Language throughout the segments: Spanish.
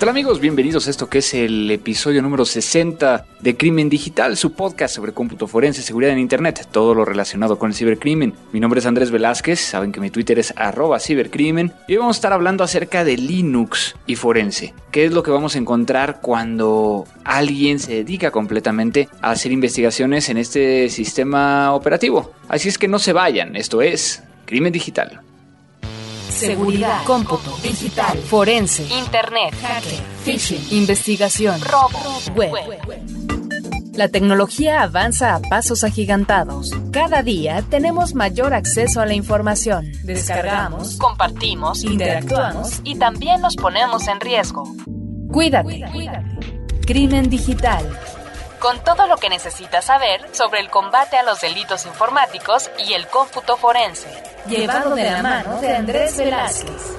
tal amigos? Bienvenidos a esto que es el episodio número 60 de Crimen Digital, su podcast sobre cómputo forense, seguridad en Internet, todo lo relacionado con el cibercrimen. Mi nombre es Andrés Velázquez, saben que mi Twitter es arroba cibercrimen y hoy vamos a estar hablando acerca de Linux y forense. ¿Qué es lo que vamos a encontrar cuando alguien se dedica completamente a hacer investigaciones en este sistema operativo? Así es que no se vayan, esto es Crimen Digital. Seguridad, cómputo, digital, forense, internet, hacker, phishing, investigación, robo, web. La tecnología avanza a pasos agigantados. Cada día tenemos mayor acceso a la información. Descargamos, compartimos, interactuamos y también nos ponemos en riesgo. Cuídate. Crimen digital. Con todo lo que necesitas saber sobre el combate a los delitos informáticos y el cómputo forense llevado de la mano de Andrés Velázquez.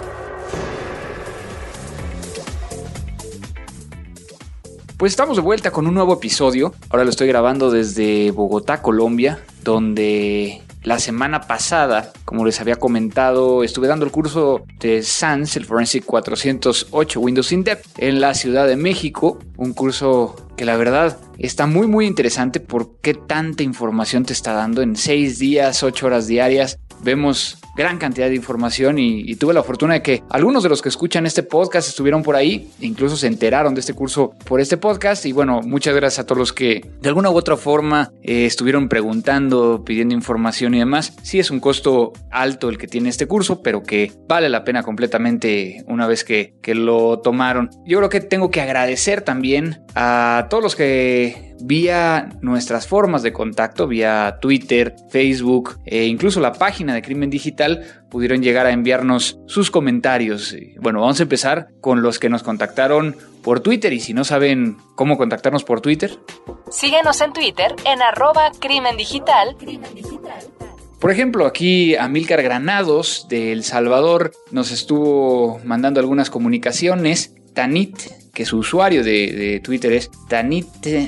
Pues estamos de vuelta con un nuevo episodio. Ahora lo estoy grabando desde Bogotá, Colombia, donde la semana pasada, como les había comentado, estuve dando el curso de SANS, el Forensic 408 Windows in Depth, en la Ciudad de México. Un curso que la verdad está muy muy interesante por qué tanta información te está dando en 6 días, 8 horas diarias vemos gran cantidad de información y, tuve la fortuna de que algunos de los que escuchan este podcast estuvieron por ahí, incluso se enteraron de este curso por este podcast y bueno, muchas gracias a todos los que de alguna u otra forma eh, estuvieron preguntando, pidiendo información y demás. Sí es un costo alto el que tiene este curso, pero que vale la pena completamente una vez que, que lo tomaron. Yo creo que tengo que agradecer también a todos los que vía nuestras formas de contacto, vía Twitter, Facebook e incluso la página de Crimen Digital, pudieron llegar a enviarnos sus comentarios. Bueno, vamos a empezar con los que nos contactaron por Twitter y si no saben cómo contactarnos por Twitter. Síguenos en Twitter en arroba crimen digital. Por ejemplo, aquí Amílcar Granados de El Salvador nos estuvo mandando algunas comunicaciones. Tanit que su usuario de, Twitter es Tanit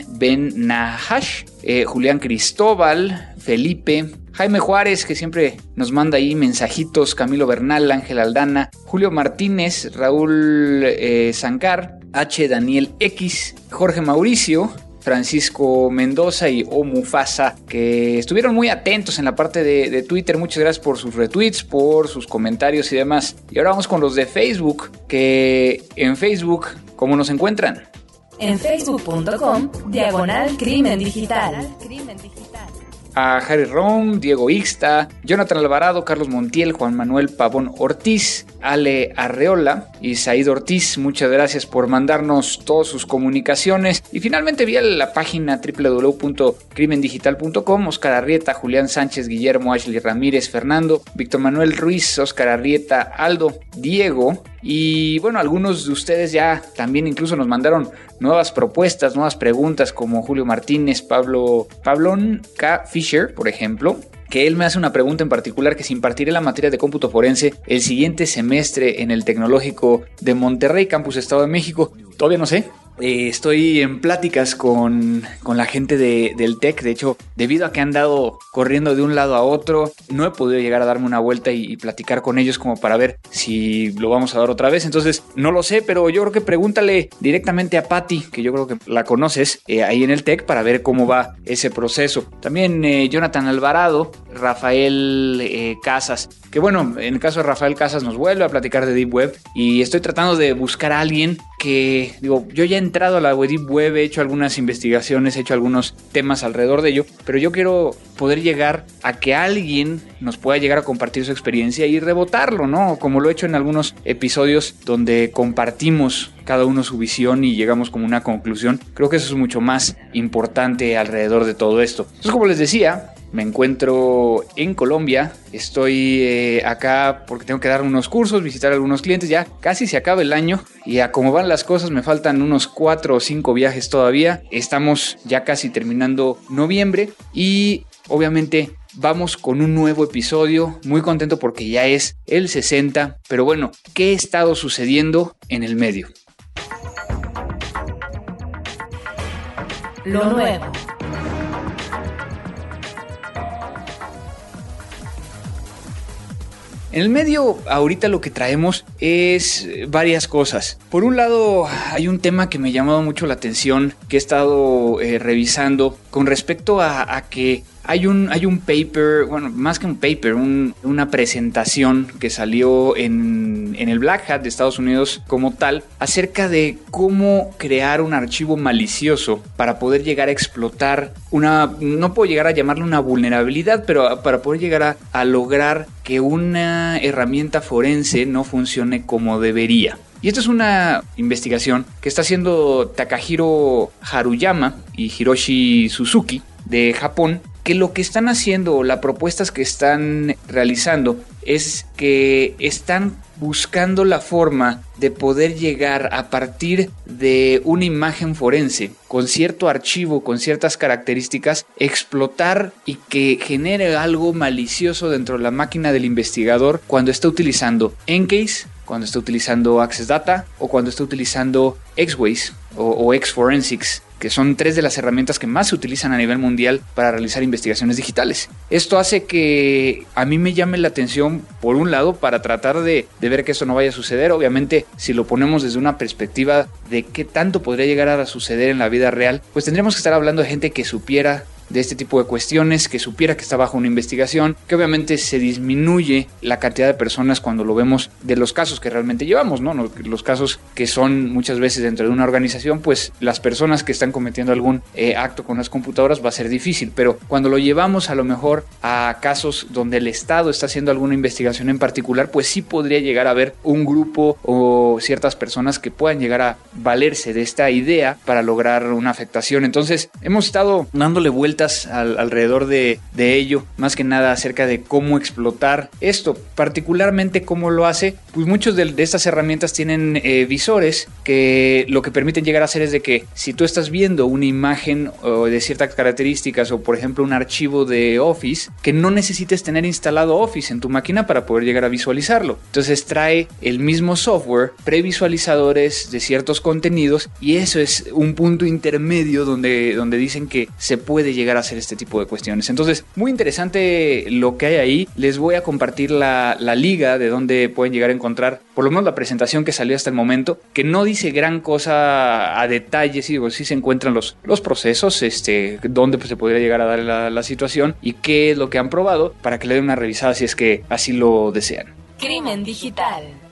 Ben Nahash, eh, Julián Cristóbal, Felipe, Jaime Juárez, que siempre nos manda ahí mensajitos, Camilo Bernal, Ángel Aldana, Julio Martínez, Raúl eh, Zancar, H. Daniel X, Jorge Mauricio, Francisco Mendoza y O Mufasa, que estuvieron muy atentos en la parte de, Twitter. Muchas gracias por sus retweets, por sus comentarios y demás. Y ahora vamos con los de Facebook, que en Facebook ¿Cómo nos encuentran? En facebook.com, diagonal crimen digital a Harry Rom, Diego Ixta, Jonathan Alvarado, Carlos Montiel, Juan Manuel Pavón Ortiz, Ale Arreola y Said Ortiz. Muchas gracias por mandarnos todas sus comunicaciones. Y finalmente vía la página www.crimendigital.com, Oscar Arrieta, Julián Sánchez, Guillermo Ashley Ramírez, Fernando, Víctor Manuel Ruiz, Oscar Arrieta, Aldo, Diego. Y bueno, algunos de ustedes ya también incluso nos mandaron nuevas propuestas, nuevas preguntas como Julio Martínez, Pablo Pablón K. Por ejemplo, que él me hace una pregunta en particular que si impartiré la materia de cómputo forense el siguiente semestre en el Tecnológico de Monterrey, Campus Estado de México. Todavía no sé, eh, estoy en pláticas con, la gente de, del TEC. De hecho, debido a que han dado corriendo de un lado a otro, no he podido llegar a darme una vuelta y, platicar con ellos como para ver si lo vamos a dar otra vez. Entonces, no lo sé, pero yo creo que pregúntale directamente a Patty, que yo creo que la conoces eh, ahí en el TEC, para ver cómo va ese proceso. También eh, Jonathan Alvarado, Rafael Casas, que bueno, en el caso de Rafael Casas nos vuelve a platicar de Deep Web y estoy tratando de buscar a alguien que, digo, yo ya he entrado a la Deep Web, he hecho algunas investigaciones, he hecho algunos temas alrededor de ello, pero yo quiero poder llegar a que alguien nos pueda llegar a compartir su experiencia y rebotarlo, ¿no? Como lo he hecho en algunos episodios donde compartimos cada uno su visión y llegamos como una conclusión. Creo que eso es mucho más importante alrededor de todo esto. Entonces, como les decía, me encuentro en Colombia. Estoy eh, acá porque tengo que dar unos cursos, visitar a algunos clientes. Ya casi se acaba el año y a cómo van las cosas me faltan unos 4 o 5 viajes todavía. Estamos ya casi terminando noviembre y obviamente vamos con un nuevo episodio. Muy contento porque ya es el 60. Pero bueno, ¿qué ha estado sucediendo en el medio? Lo nuevo. En el medio, ahorita lo que traemos es varias cosas. Por un lado, hay un tema que me ha llamado mucho la atención, que he estado eh, revisando con respecto a, que hay un, hay un paper, bueno, más que un paper, una presentación que salió en, en, el Black Hat de Estados Unidos como tal, acerca de cómo crear un archivo malicioso para poder llegar a explotar una, no puedo llegar a llamarle una vulnerabilidad, pero para poder llegar a lograr que una herramienta forense no funcione como debería. Y esta es una investigación que está haciendo Takahiro Haruyama y Hiroshi Suzuki de Japón que lo que están haciendo, las propuestas que están realizando, es que están buscando la forma de poder llegar a partir de una imagen forense con cierto archivo, con ciertas características, explotar y que genere algo malicioso dentro de la máquina del investigador cuando está utilizando Encase, cuando está utilizando Access Data o cuando está utilizando Xways o, o Xforensics que son tres de las herramientas que más se utilizan a nivel mundial para realizar investigaciones digitales. Esto hace que a mí me llame la atención, por un lado, para tratar de, de ver que esto no vaya a suceder. Obviamente, si lo ponemos desde una perspectiva de qué tanto podría llegar a suceder en la vida real, pues tendríamos que estar hablando de gente que supiera de este tipo de cuestiones, que supiera que está bajo una investigación, que obviamente se disminuye la cantidad de personas cuando lo vemos de los casos que realmente llevamos, ¿no? Los casos que son muchas veces dentro de una organización, pues las personas que están cometiendo algún eh, acto con las computadoras va a ser difícil, pero cuando lo llevamos a lo mejor a casos donde el Estado está haciendo alguna investigación en particular, pues sí podría llegar a haber un grupo o ciertas personas que puedan llegar a valerse de esta idea para lograr una afectación. Entonces, hemos estado dándole vuelta alrededor de, ello, más que nada acerca de cómo explotar esto, particularmente cómo lo hace, pues muchos de, estas herramientas tienen eh, visores que lo que permiten llegar a hacer es de que si tú estás viendo una imagen de ciertas características o por ejemplo un archivo de Office, que no necesites tener instalado Office en tu máquina para poder llegar a visualizarlo. Entonces trae el mismo software, previsualizadores de ciertos contenidos y eso es un punto intermedio donde, donde dicen que se puede llegar a hacer este tipo de cuestiones. Entonces, muy interesante lo que hay ahí. Les voy a compartir la, liga de donde pueden llegar a encontrar, por lo menos la presentación que salió hasta el momento, que no dice gran cosa a detalle, si sí, se encuentran los, los procesos, este, dónde pues, se podría llegar a dar la, la situación y qué es lo que han probado para que le den una revisada si es que así lo desean. Crimen digital.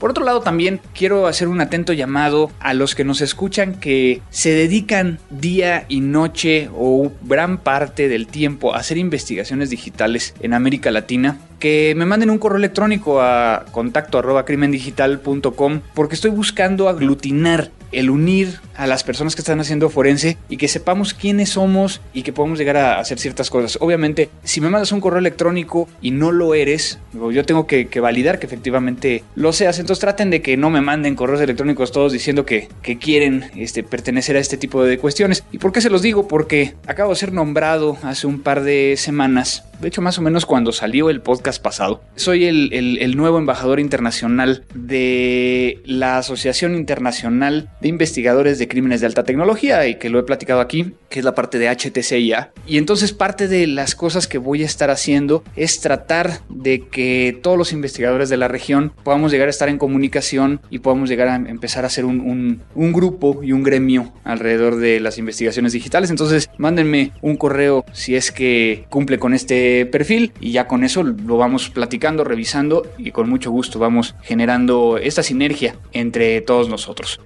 Por otro lado, también quiero hacer un atento llamado a los que nos escuchan que se dedican día y noche o gran parte del tiempo a hacer investigaciones digitales en América Latina que me manden un correo electrónico a contacto arroba crimendigital.com porque estoy buscando aglutinar el unir a las personas que están haciendo forense y que sepamos quiénes somos y que podamos llegar a hacer ciertas cosas. Obviamente, si me mandas un correo electrónico y no lo eres, yo tengo que, validar que efectivamente lo seas. Entonces traten de que no me manden correos electrónicos todos diciendo que, quieren este, pertenecer a este tipo de cuestiones. ¿Y por qué se los digo? Porque acabo de ser nombrado hace un par de semanas de hecho más o menos cuando salió el podcast pasado. Soy el, nuevo embajador internacional de la Asociación Internacional de Investigadores de Crímenes de Alta Tecnología y que lo he platicado aquí, que es la parte de HTCIA. Y entonces parte de las cosas que voy a estar haciendo es tratar de que todos los investigadores de la región podamos llegar a estar en comunicación y podamos llegar a empezar a hacer un, un grupo y un gremio alrededor de las investigaciones digitales. Entonces mándenme un correo si es que cumple con este perfil y ya con eso lo vamos platicando, revisando y con mucho gusto vamos generando esta sinergia entre todos nosotros.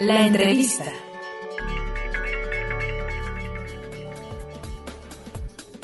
La entrevista.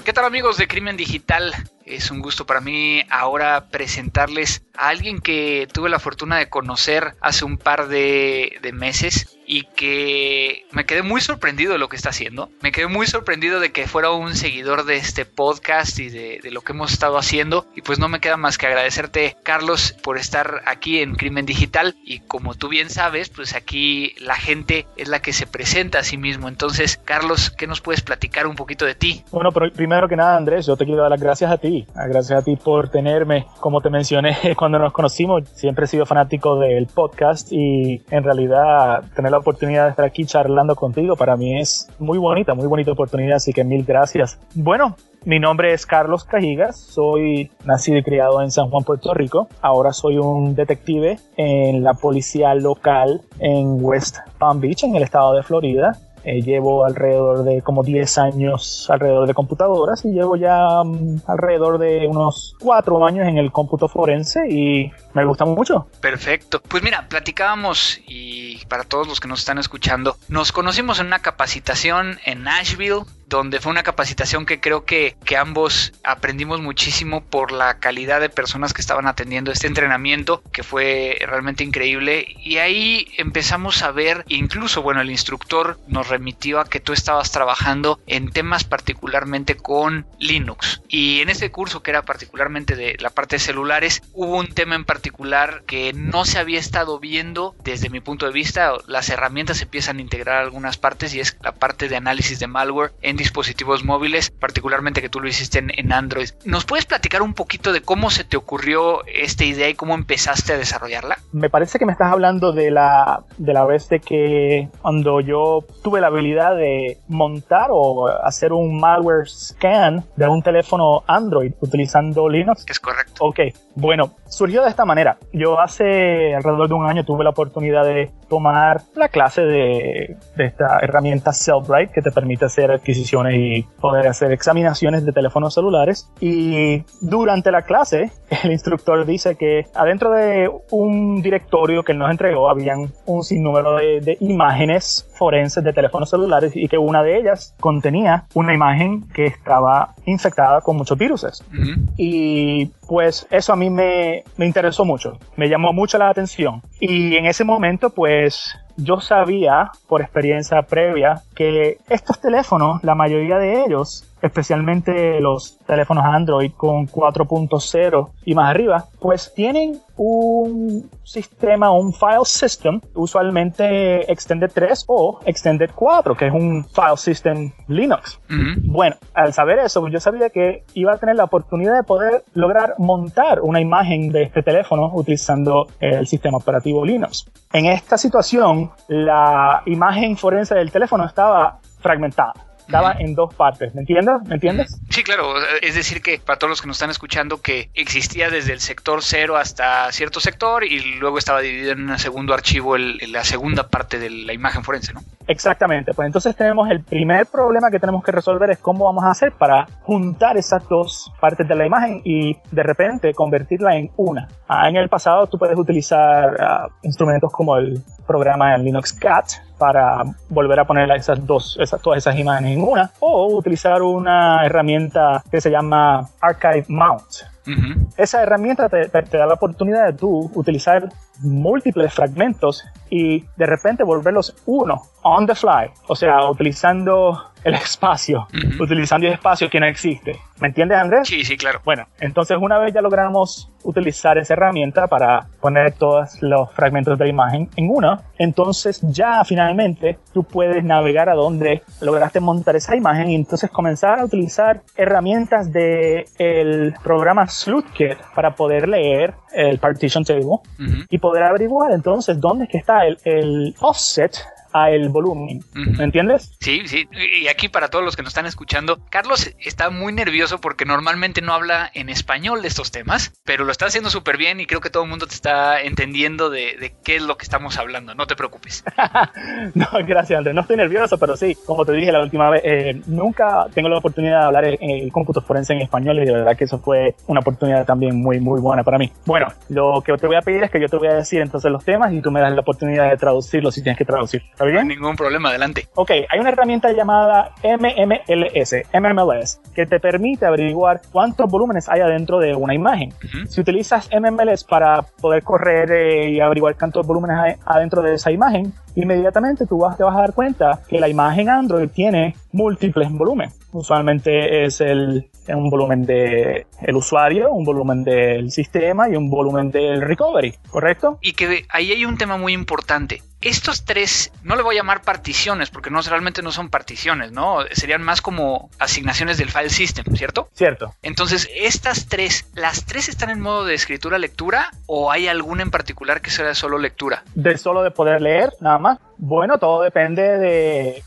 ¿Qué tal amigos de Crimen Digital? Es un gusto para mí ahora presentarles a alguien que tuve la fortuna de conocer hace un par de, de meses y que me quedé muy sorprendido de lo que está haciendo. Me quedé muy sorprendido de que fuera un seguidor de este podcast y de, lo que hemos estado haciendo. Y pues no me queda más que agradecerte, Carlos, por estar aquí en Crimen Digital. Y como tú bien sabes, pues aquí la gente es la que se presenta a sí mismo. Entonces, Carlos, ¿qué nos puedes platicar un poquito de ti? Bueno, pero primero que nada, Andrés, yo te quiero dar las gracias a ti. Gracias a ti por tenerme. Como te mencioné cuando nos conocimos, siempre he sido fanático del podcast y en realidad tener la oportunidad de estar aquí charlando contigo para mí es muy bonita, muy bonita oportunidad, así que mil gracias. Bueno, mi nombre es Carlos Cajigas, soy nacido y criado en San Juan, Puerto Rico. Ahora soy un detective en la policía local en West Palm Beach, en el estado de Florida. Eh, llevo alrededor de como 10 años alrededor de computadoras y llevo ya um, alrededor de unos 4 años en el cómputo forense y me gusta mucho. Perfecto. Pues mira, platicábamos y para todos los que nos están escuchando, nos conocimos en una capacitación en Nashville donde fue una capacitación que creo que, que ambos aprendimos muchísimo por la calidad de personas que estaban atendiendo este entrenamiento, que fue realmente increíble. Y ahí empezamos a ver, incluso, bueno, el instructor nos remitió a que tú estabas trabajando en temas particularmente con Linux. Y en este curso, que era particularmente de la parte de celulares, hubo un tema en particular que no se había estado viendo desde mi punto de vista. Las herramientas empiezan a integrar algunas partes y es la parte de análisis de malware dispositivos móviles, particularmente que tú lo hiciste en, Android. ¿Nos puedes platicar un poquito de cómo se te ocurrió esta idea y cómo empezaste a desarrollarla? Me parece que me estás hablando de la, de la vez de que cuando yo tuve la habilidad de montar o hacer un malware scan de un teléfono Android utilizando Linux. Es correcto. Ok, bueno, surgió de esta manera. Yo hace alrededor de un año tuve la oportunidad de tomar la clase de, de esta herramienta Cellbrite que te permite hacer adquisiciones y poder hacer examinaciones de teléfonos celulares. Y durante la clase, el instructor dice que adentro de un directorio que nos entregó habían un sinnúmero de, de imágenes forenses de teléfonos celulares y que una de ellas contenía una imagen que estaba infectada con muchos virus. Y pues eso a mí me, me interesó mucho, me llamó mucho la atención. Y en ese momento pues yo sabía por experiencia previa que estos teléfonos, la mayoría de ellos, especialmente los teléfonos Android con 4.0 y más arriba, pues tienen un sistema, un file system, usualmente Extended 3 o Extended 4, que es un file system Linux. Bueno, al saber eso, yo sabía que iba a tener la oportunidad de poder lograr montar una imagen de este teléfono utilizando el sistema operativo Linux. En esta situación, la imagen forense del teléfono estaba fragmentada estaba en dos partes, ¿me entiendes? ¿Me entiendes? Sí, claro, es decir que para todos los que nos están escuchando que existía desde el sector cero hasta cierto sector y luego estaba dividido en un segundo archivo el, la segunda parte de la imagen forense, ¿no? Exactamente, pues entonces tenemos el primer problema que tenemos que resolver es cómo vamos a hacer para juntar esas dos partes de la imagen y de repente convertirla en una. Ah, en el pasado tú puedes utilizar ah, instrumentos como el programa en Linux Cat para volver a poner esas dos, esas, todas esas imágenes en una, o utilizar una herramienta que se llama Archive Mount. Esa herramienta te, da la oportunidad de tú utilizar múltiples fragmentos y de repente volverlos uno, on the fly, o sea, utilizando el espacio, utilizando el espacio que no existe. ¿Me entiendes, Andrés? Sí, sí, claro. Bueno, entonces una vez ya logramos utilizar esa herramienta para poner todos los fragmentos de la imagen en uno, entonces ya finalmente tú puedes navegar a donde lograste montar esa imagen y entonces comenzar a utilizar herramientas del el programa SleuthKit para poder leer el partition table y poder averiguar entonces dónde es que está el, el offset a el volumen. ¿Me entiendes? Sí, sí. Y aquí para todos los que nos están escuchando, Carlos está muy nervioso porque normalmente no habla en español de estos temas, pero lo está haciendo súper bien y creo que todo el mundo te está entendiendo de, qué es lo que estamos hablando. No te preocupes. no, gracias, Andrés. No estoy nervioso, pero sí, como te dije la última vez, eh, nunca tengo la oportunidad de hablar en el cómputo forense en español y de verdad que eso fue una oportunidad también muy, muy buena para mí. Bueno, lo que te voy a pedir es que yo te voy a decir entonces los temas y tú me das la oportunidad de traducirlos si tienes que traducir bien? ningún problema, adelante. Ok, hay una herramienta llamada MMLS, MMLS, que te permite averiguar cuántos volúmenes hay adentro de una imagen. Si utilizas MMLS para poder correr eh, y averiguar cuántos volúmenes hay adentro de esa imagen, inmediatamente tú vas, te vas a dar cuenta que la imagen Android tiene múltiples volúmenes. Usualmente es el, un volumen del el usuario, un volumen del sistema y un volumen del recovery, ¿correcto? Y que ahí hay un tema muy importante. Estos tres, no le voy a llamar particiones, porque no realmente no son particiones, ¿no? Serían más como asignaciones del file system, ¿cierto? Cierto. Entonces, estas tres, ¿las tres están en modo de escritura-lectura o hay alguna en particular que sea de solo lectura? De solo de poder leer, nada más. pertama Bueno, todo depende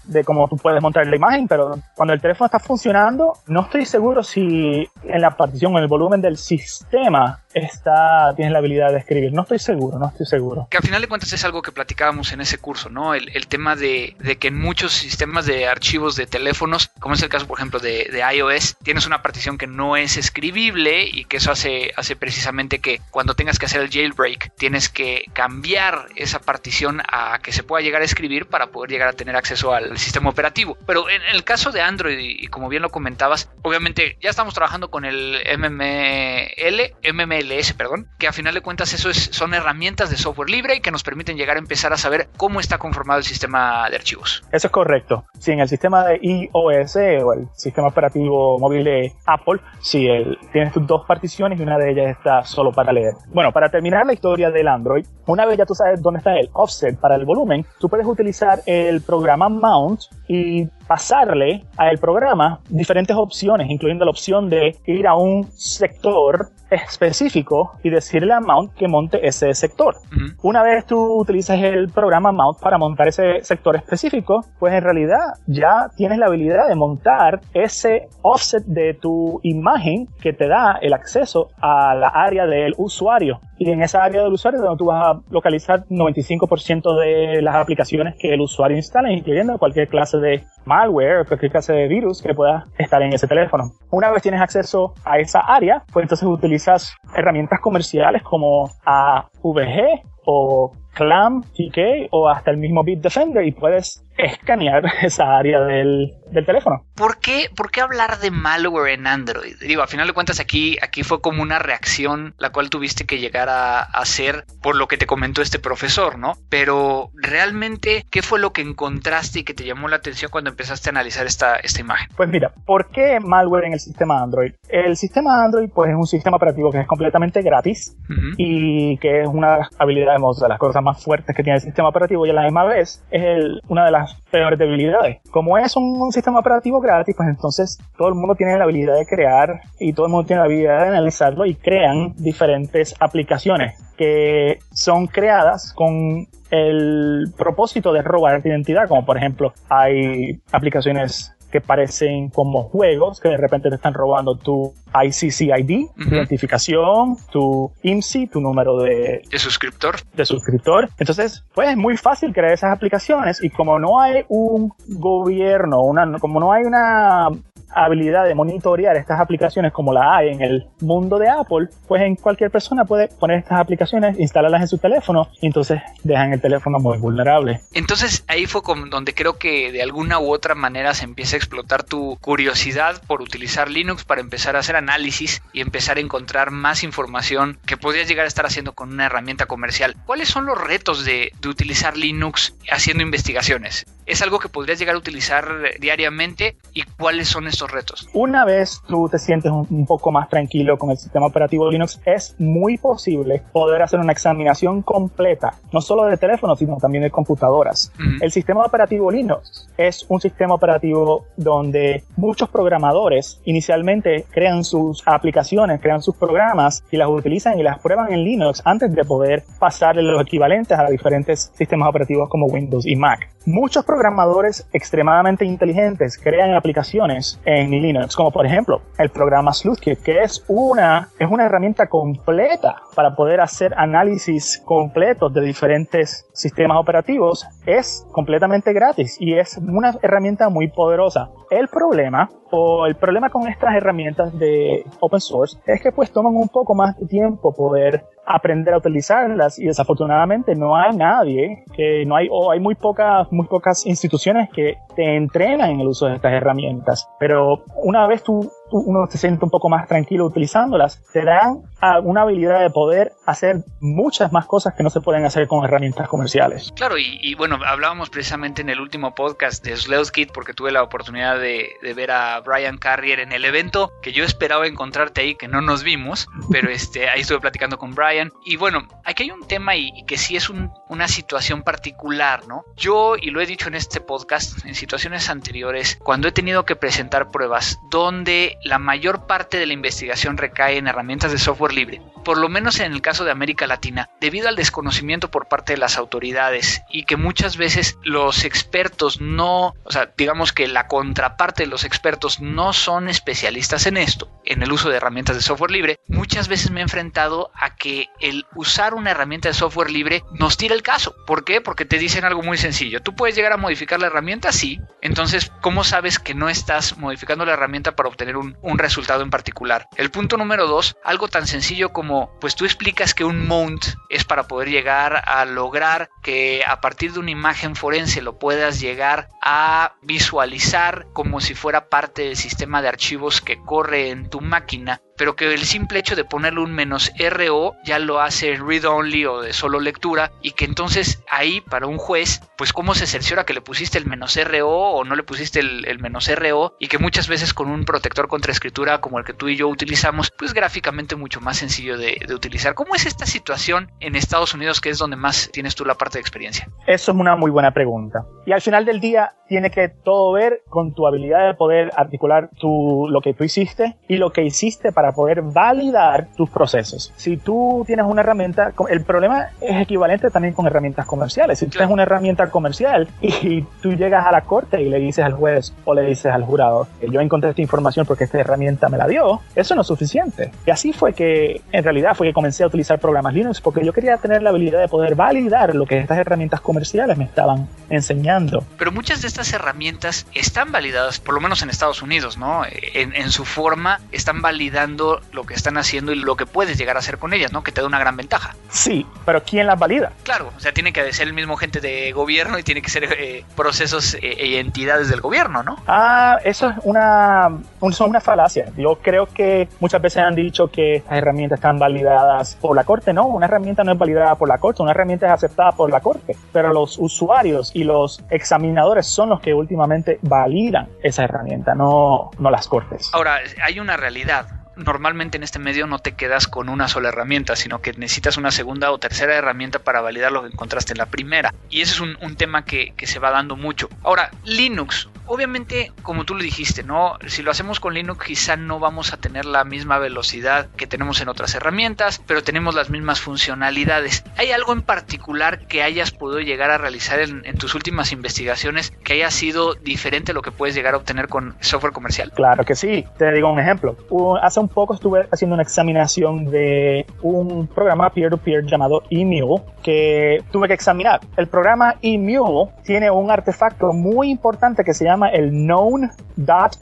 de, cómo tú puedes montar la imagen, pero cuando el teléfono está funcionando, no estoy seguro si en la partición, en el volumen del sistema, está, tienes la habilidad de escribir. No estoy seguro, no estoy seguro. Que al final de cuentas es algo que platicábamos en ese curso, ¿no? El, tema de, que en muchos sistemas de archivos de teléfonos, como es el caso, por ejemplo, de, de, iOS, tienes una partición que no es escribible y que eso hace, hace precisamente que cuando tengas que hacer el jailbreak, tienes que cambiar esa partición a que se pueda llegar escribir para poder llegar a tener acceso al sistema operativo. Pero en el caso de Android, y como bien lo comentabas, obviamente ya estamos trabajando con el MML, MML perdón, que a final de cuentas eso es, son herramientas de software libre y que nos permiten llegar a empezar a saber cómo está conformado el sistema de archivos. Eso es correcto. Si en el sistema de iOS o el sistema operativo móvil de Apple, si el, tienes tus dos particiones y una de ellas está solo para leer. Bueno, para terminar la historia del Android, una vez ya tú sabes dónde está el offset para el volumen, tú puedes utilizar el programa Mount y pasarle al programa diferentes opciones, incluyendo la opción de ir a un sector específico y decirle a Mount que monte ese sector. Una vez tú utilizas el programa Mount para montar ese sector específico, pues en realidad ya tienes la habilidad de montar ese offset de tu imagen que te da el acceso a la área del usuario. Y en esa área del usuario donde tú vas a localizar 95% de las aplicaciones que el usuario instala, incluyendo cualquier clase de malware cualquier clase de virus que pueda estar en ese teléfono. Una vez tienes acceso a esa área, pues entonces utilizas herramientas comerciales como AVG o Clam, TK o hasta el mismo Bitdefender y puedes escanear esa área del, del teléfono. ¿Por qué, ¿Por qué hablar de malware en Android? Digo, a final de cuentas aquí, aquí fue como una reacción la cual tuviste que llegar a, hacer por lo que te comentó este profesor, ¿no? Pero realmente, ¿qué fue lo que encontraste y que te llamó la atención cuando empezaste a analizar esta, esta imagen? Pues mira, ¿por qué malware en el sistema Android? El sistema Android pues es un sistema operativo que es completamente gratis uh -huh. y que es una habilidad de las cosas más fuertes que tiene el sistema operativo y a la misma vez es una de las peores debilidades. Como es un, un, sistema operativo gratis, pues entonces todo el mundo tiene la habilidad de crear y todo el mundo tiene la habilidad de analizarlo y crean diferentes aplicaciones que son creadas con el propósito de robar tu identidad, como por ejemplo hay aplicaciones que parecen como juegos que de repente te están robando tu ICCID, uh -huh. tu identificación, tu IMSI, tu número de, de suscriptor. De suscriptor. Entonces, pues es muy fácil crear esas aplicaciones y como no hay un gobierno, una, como no hay una habilidad de monitorear estas aplicaciones como la hay en el mundo de Apple, pues en cualquier persona puede poner estas aplicaciones, instalarlas en su teléfono y entonces dejan el teléfono muy vulnerable. Entonces ahí fue donde creo que de alguna u otra manera se empieza a explotar tu curiosidad por utilizar Linux para empezar a hacer análisis y empezar a encontrar más información que podrías llegar a estar haciendo con una herramienta comercial. ¿Cuáles son los retos de utilizar Linux haciendo investigaciones? ¿Es algo que podrías llegar a utilizar diariamente y cuáles son estos retos? Una vez tú te sientes un, poco más tranquilo con el sistema operativo Linux, es muy posible poder hacer una examinación completa, no solo de teléfonos, sino también de computadoras. Uh -huh. El sistema operativo Linux es un sistema operativo donde muchos programadores inicialmente crean sus aplicaciones, crean sus programas y las utilizan y las prueban en Linux antes de poder pasarle los equivalentes a diferentes sistemas operativos como Windows y Mac. Muchos programadores extremadamente inteligentes crean aplicaciones en Linux, como por ejemplo el programa Sleuthkit, que es una, es una herramienta completa para poder hacer análisis completos de diferentes sistemas operativos. Es completamente gratis y es una herramienta muy poderosa. El problema o el problema con estas herramientas de open source es que pues toman un poco más de tiempo poder aprender a utilizarlas. Y desafortunadamente no hay nadie que no hay o hay muy pocas muy pocas instituciones que te entrenan en el uso de estas herramientas. Pero una vez tú, uno se siente un poco más tranquilo utilizándolas te dan una habilidad de poder hacer muchas más cosas que no se pueden hacer con herramientas comerciales claro y, bueno hablábamos precisamente en el último podcast de Sleuthkit porque tuve la oportunidad de, ver a Brian Carrier en el evento que yo esperaba encontrarte ahí que no nos vimos pero este ahí estuve platicando con Brian y bueno, aquí hay un tema y, que sí es un, una situación particular, ¿no? Yo, y lo he dicho en este podcast, en situaciones anteriores, cuando he tenido que presentar pruebas donde la mayor parte de la investigación recae en herramientas de software libre, por lo menos en el caso de América Latina, debido al desconocimiento por parte de las autoridades y que muchas veces los expertos no, o sea, digamos que la contraparte de los expertos no son especialistas en esto, en el uso de herramientas de software libre, muchas veces me he enfrentado a que el usar una herramienta de software libre nos tira el caso. ¿Por qué? Porque te dicen algo muy sencillo. Tú puedes llegar a modificar la herramienta, sí. Entonces, ¿cómo sabes que no estás modificando la herramienta para obtener un, un resultado en particular? El punto número dos, algo tan sencillo como, pues tú explicas que un mount es para poder llegar a lograr que a partir de una imagen forense lo puedas llegar a visualizar como si fuera parte del sistema de archivos que corre en tu máquina pero que el simple hecho de ponerle un menos RO ya lo hace read only o de solo lectura y que entonces ahí para un juez, pues cómo se cerciora que le pusiste el menos RO o no le pusiste el, menos RO y que muchas veces con un protector contra escritura como el que tú y yo utilizamos, pues gráficamente mucho más sencillo de, de utilizar. ¿Cómo es esta situación en Estados Unidos que es donde más tienes tú la parte de experiencia? Eso es una muy buena pregunta. Y al final del día tiene que todo ver con tu habilidad de poder articular tu, lo que tú hiciste y lo que hiciste para poder validar tus procesos. Si tú tienes una herramienta, el problema es equivalente también con herramientas comerciales. Si tú tienes una herramienta comercial y tú llegas a la corte y le dices al juez o le dices al jurado, yo encontré esta información porque esta herramienta me la dio, eso no es suficiente. Y así fue que, en realidad, fue que comencé a utilizar programas Linux porque yo quería tener la habilidad de poder validar lo que estas herramientas comerciales me estaban enseñando. Pero muchas de estas herramientas están validadas, por lo menos en Estados Unidos, ¿no? En, en su forma están validando lo que están haciendo y lo que puedes llegar a hacer con ellas, ¿no? Que te da una gran ventaja. Sí, pero ¿quién las valida? Claro, o sea, tiene que ser el mismo gente de gobierno y tiene que ser eh, procesos eh, y entidades del gobierno, ¿no? Ah, eso es una, una falacia. Yo creo que muchas veces han dicho que las herramientas están validadas por la corte. No, una herramienta no es validada por la corte, una herramienta es aceptada por la corte, pero los usuarios y los examinadores son los que últimamente validan esa herramienta, no, no las cortes. Ahora, hay una realidad normalmente en este medio no te quedas con una sola herramienta, sino que necesitas una segunda o tercera herramienta para validar lo que encontraste en la primera. Y ese es un, tema que, que, se va dando mucho. Ahora, Linux, obviamente, como tú lo dijiste, ¿no? Si lo hacemos con Linux, quizá no vamos a tener la misma velocidad que tenemos en otras herramientas, pero tenemos las mismas funcionalidades. ¿Hay algo en particular que hayas podido llegar a realizar en, tus últimas investigaciones que haya sido diferente a lo que puedes llegar a obtener con software comercial? Claro que sí. Te digo un ejemplo. hace un poco estuve haciendo una examinación de un programa peer-to-peer llamado eMule que tuve que examinar. El programa eMule tiene un artefacto muy importante que se llama el known.met.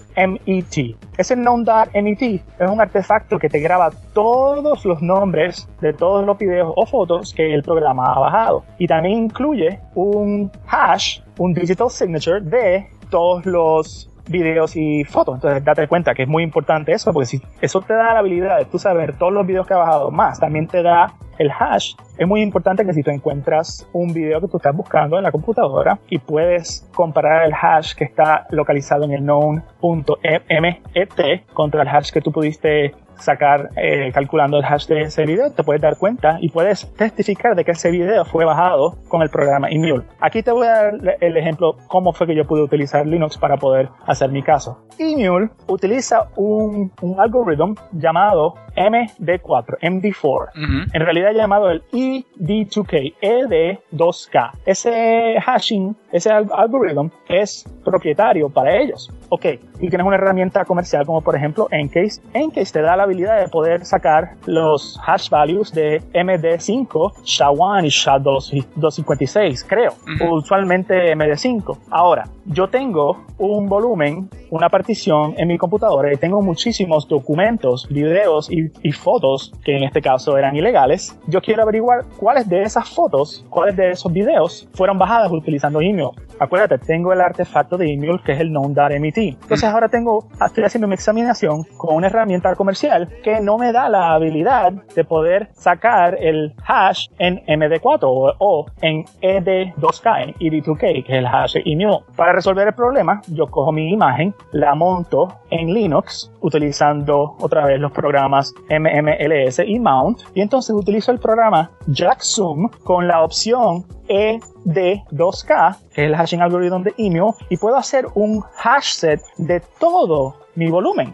Ese known.met es un artefacto que te graba todos los nombres de todos los videos o fotos que el programa ha bajado. Y también incluye un hash, un digital signature de todos los videos y fotos. Entonces, date cuenta que es muy importante eso, porque si eso te da la habilidad de tú saber todos los videos que ha bajado, más también te da el hash. Es muy importante que si tú encuentras un video que tú estás buscando en la computadora y puedes comparar el hash que está localizado en el known.met contra el hash que tú pudiste sacar eh, calculando el hash de ese video, te puedes dar cuenta y puedes testificar de que ese video fue bajado con el programa Emule. Aquí te voy a dar el ejemplo cómo fue que yo pude utilizar Linux para poder hacer mi caso. Emule utiliza un algoritmo llamado MD4, MD4. En realidad llamado el ED2K, ED2K. Ese hashing, ese algoritmo es propietario para ellos. Ok, y tienes una herramienta comercial como por ejemplo Encase. Encase te da la habilidad de poder sacar los hash values de MD5, SHA-1 y SHA-256, creo. Usualmente MD5. Ahora, yo tengo un volumen, una partición en mi computadora y tengo muchísimos documentos, videos y, fotos que en este caso eran ilegales. Yo quiero averiguar cuáles de esas fotos, cuáles de esos videos fueron bajadas utilizando email. Acuérdate, tengo el artefacto de email que es el known.met. Entonces ahora tengo, estoy haciendo mi examinación con una herramienta comercial que no me da la habilidad de poder sacar el hash en MD4 o, en ED2K, en ED2K, que es el hash de. Para resolver el problema, yo cojo mi imagen, la monto en Linux utilizando otra vez los programas MMLS y Mount. Y entonces utilizo el programa JackSum con la opción ED2K, que es el hashing algorithm de email, y puedo hacer un hash set de todo mi volumen.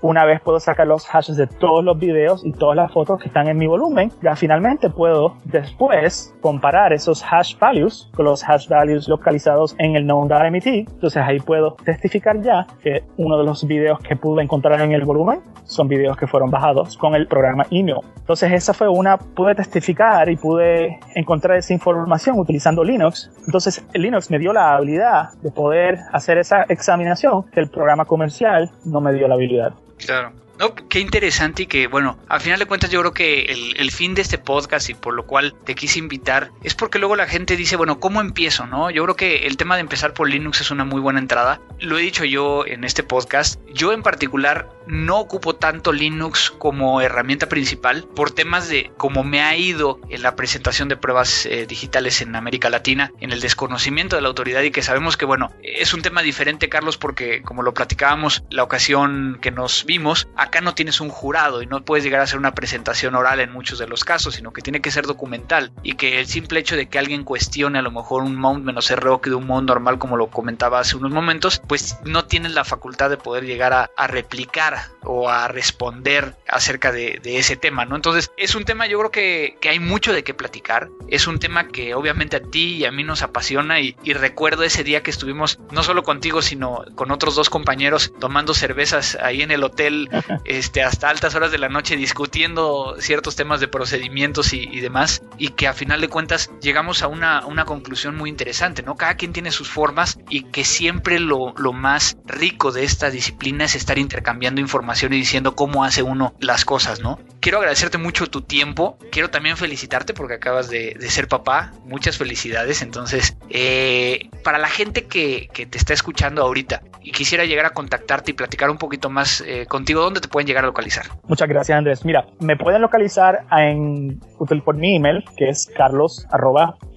Una vez puedo sacar los hashes de todos los videos y todas las fotos que están en mi volumen, ya finalmente puedo después comparar esos hash values con los hash values localizados en el node.met. Entonces ahí puedo testificar ya que uno de los videos que pude encontrar en el volumen son videos que fueron bajados con el programa email. Entonces esa fue una, pude testificar y pude encontrar esa información utilizando Linux. Entonces Linux me dio la habilidad de poder hacer esa examinación que el programa comercial no me dio la habilidad. Claro. No, qué interesante y que, bueno, al final de cuentas yo creo que el, fin de este podcast y por lo cual te quise invitar es porque luego la gente dice, bueno, ¿cómo empiezo? No, yo creo que el tema de empezar por Linux es una muy buena entrada. Lo he dicho yo en este podcast. Yo en particular no ocupo tanto Linux como herramienta principal por temas de cómo me ha ido en la presentación de pruebas eh, digitales en América Latina, en el desconocimiento de la autoridad y que sabemos que, bueno, es un tema diferente, Carlos, porque como lo platicábamos la ocasión que nos vimos, acá no tienes un jurado y no puedes llegar a hacer una presentación oral en muchos de los casos, sino que tiene que ser documental y que el simple hecho de que alguien cuestione a lo mejor un mount menos RO que de un mount normal como lo comentaba hace unos momentos, pues no tienes la facultad de poder llegar a, replicar o a responder acerca de, ese tema, ¿no? Entonces es un tema yo creo que, hay mucho de qué platicar, es un tema que obviamente a ti y a mí nos apasiona y, y recuerdo ese día que estuvimos no solo contigo sino con otros dos compañeros tomando cervezas ahí en el hotel este, hasta altas horas de la noche discutiendo ciertos temas de procedimientos y, demás, y que a final de cuentas llegamos a una, una, conclusión muy interesante, ¿no? Cada quien tiene sus formas y que siempre lo, lo más rico de esta disciplina es estar intercambiando información y diciendo cómo hace uno las cosas, ¿no? Quiero agradecerte mucho tu tiempo, quiero también felicitarte porque acabas de, ser papá, muchas felicidades, entonces, eh, para la gente que, que, te está escuchando ahorita y quisiera llegar a contactarte y platicar un poquito más eh, contigo, ¿dónde te pueden llegar a localizar? Muchas gracias, Andrés. Mira, me pueden localizar en, por mi email, que es carlos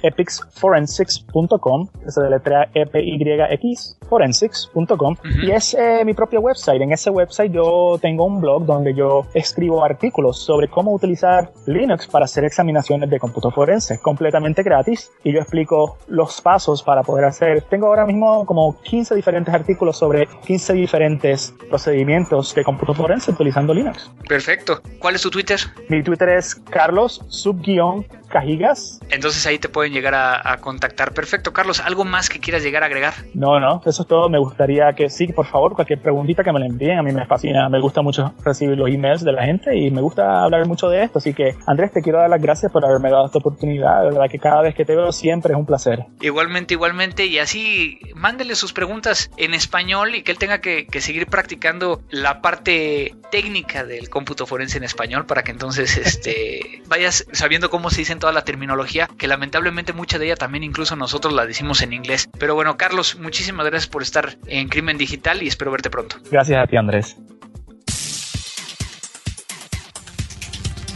epixforensics.com, se deletrea E-P-Y-X, forensics.com, y es eh, mi propio website. En ese website yo tengo un blog donde yo escribo artículos sobre cómo utilizar Linux para hacer examinaciones de cómputo forense, completamente gratis, y yo explico los pasos para poder hacer. Tengo ahora mismo como 15 diferentes artículos sobre 15 diferentes procedimientos de cómputo forense utilizando Linux. Perfecto. ¿Cuál es tu Twitter? Mi Twitter es carlos subguión Cajigas. Entonces ahí te pueden llegar a, contactar. Perfecto, Carlos. ¿Algo más que quieras llegar a agregar? No, no, eso es todo. Me gustaría que sí, por favor, cualquier preguntita que me la envíen. A mí me fascina, me gusta mucho recibir los emails de la gente y me gusta hablar mucho de esto. Así que, Andrés, te quiero dar las gracias por haberme dado esta oportunidad. De verdad que cada vez que te veo siempre es un placer. Igualmente, igualmente. Y así, mándele sus preguntas en español y que él tenga que, que seguir practicando la parte técnica del cómputo forense en español para que entonces este, vayas sabiendo cómo se dicen toda la terminología, que lamentablemente mucha de ella también incluso nosotros la decimos en inglés. Pero bueno, Carlos, muchísimas gracias por estar en Crimen Digital y espero verte pronto. Gracias a ti, Andrés.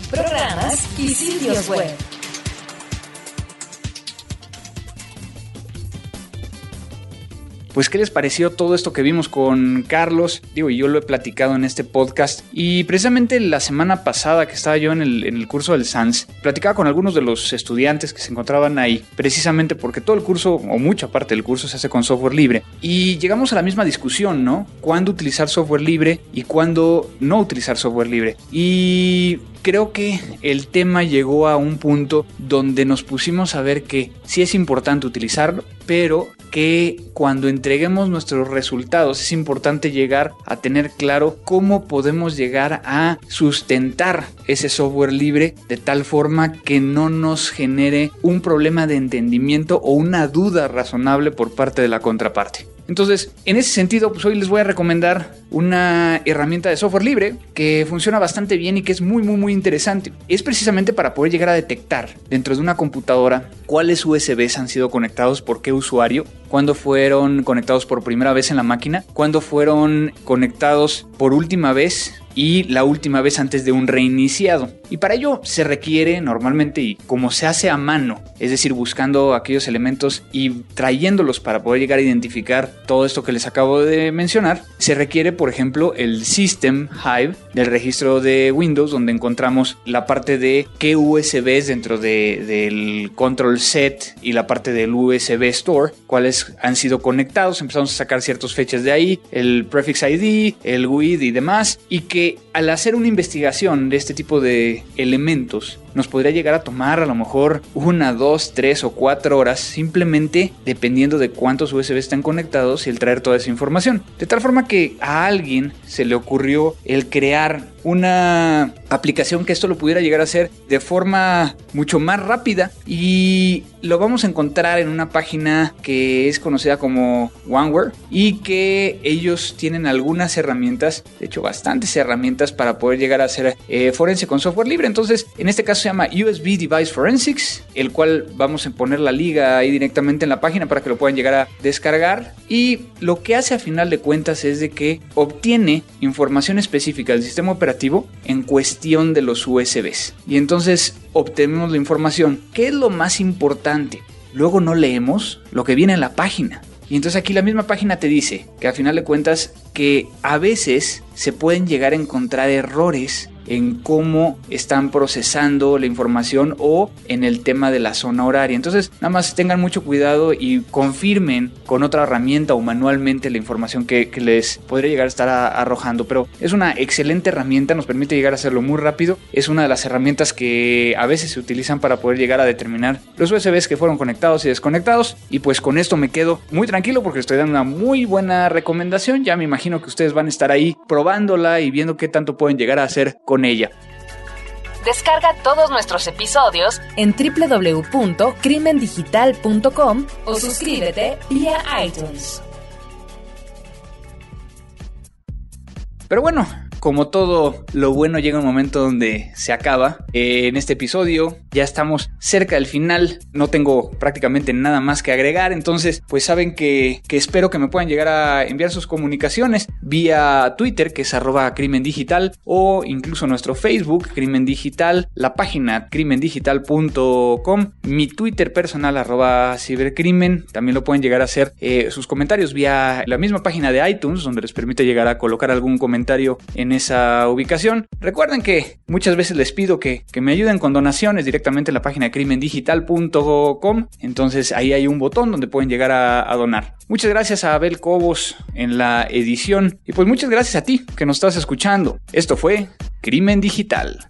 Programas y sitios web. Pues, ¿qué les pareció todo esto que vimos con Carlos? Digo, yo lo he platicado en este podcast. Y precisamente la semana pasada que estaba yo en el, curso del SANS, platicaba con algunos de los estudiantes que se encontraban ahí, precisamente porque todo el curso, o mucha parte del curso, se hace con software libre. Y llegamos a la misma discusión, ¿no? ¿Cuándo utilizar software libre y cuándo no utilizar software libre? Y creo que el tema llegó a un punto donde nos pusimos a ver que sí es importante utilizarlo, pero que cuando entreguemos nuestros resultados es importante llegar a tener claro cómo podemos llegar a sustentar ese software libre de tal forma que no nos genere un problema de entendimiento o una duda razonable por parte de la contraparte. Entonces, en ese sentido, pues hoy les voy a recomendar una herramienta de software libre que funciona bastante bien y que es muy, muy, muy interesante. Es precisamente para poder llegar a detectar dentro de una computadora cuáles USBs han sido conectados por qué usuario, cuándo fueron conectados por primera vez en la máquina, cuándo fueron conectados por última vez y la última vez antes de un reiniciado. Y para ello se requiere normalmente, y como se hace a mano, es decir, buscando aquellos elementos y trayéndolos para poder llegar a identificar todo esto que les acabo de mencionar, se requiere, por ejemplo, el System Hive del registro de Windows, donde encontramos la parte de qué USBs dentro del control set y la parte del USB Store, cuáles han sido conectados. Empezamos a sacar ciertas fechas de ahí, el prefix ID, el GUID y demás, y que al hacer una investigación de este tipo de elementos, nos podría llegar a tomar a lo mejor una, dos, tres o cuatro horas, simplemente dependiendo de cuántos USB están conectados y el traer toda esa información. De tal forma que a alguien se le ocurrió el crear una aplicación que esto lo pudiera llegar a hacer de forma mucho más rápida y lo vamos a encontrar en una página que es conocida como OneWare y que ellos tienen algunas herramientas, de hecho bastantes herramientas para poder llegar a hacer eh, forense con software libre. Entonces, en este caso se llama USB Device Forensics, el cual vamos a poner la liga ahí directamente en la página para que lo puedan llegar a descargar. Y lo que hace a final de cuentas es de que obtiene información específica del sistema operativo en cuestión de los USBs. Y entonces obtenemos la información. ¿Qué es lo más importante? Luego no leemos lo que viene en la página. Y entonces aquí la misma página te dice que al final de cuentas que a veces se pueden llegar a encontrar errores en cómo están procesando la información o en el tema de la zona horaria. Entonces, nada más tengan mucho cuidado y confirmen con otra herramienta o manualmente la información que, les podría llegar a estar arrojando. Pero es una excelente herramienta, nos permite llegar a hacerlo muy rápido. Es una de las herramientas que a veces se utilizan para poder llegar a determinar los USBs que fueron conectados y desconectados. Y pues con esto me quedo muy tranquilo porque estoy dando una muy buena recomendación. Ya me imagino que ustedes van a estar ahí probándola y viendo qué tanto pueden llegar a hacer con ella. Descarga todos nuestros episodios en www.crimendigital.com o suscríbete vía iTunes. Pero bueno, como todo lo bueno llega un momento donde se acaba. Eh, en este episodio ya estamos cerca del final, no tengo prácticamente nada más que agregar, entonces pues saben que, espero que me puedan llegar a enviar sus comunicaciones vía Twitter que es arroba crimen digital o incluso nuestro Facebook crimen digital, la página crimendigital.com, mi Twitter personal arroba cibercrimen, también lo pueden llegar a hacer eh, sus comentarios vía la misma página de iTunes donde les permite llegar a colocar algún comentario en esa ubicación. Recuerden que muchas veces les pido que, me ayuden con donaciones directamente en la página crimendigital.com. Entonces ahí hay un botón donde pueden llegar a, a donar. Muchas gracias a Abel Cobos en la edición. Y pues muchas gracias a ti que nos estás escuchando. Esto fue Crimen Digital.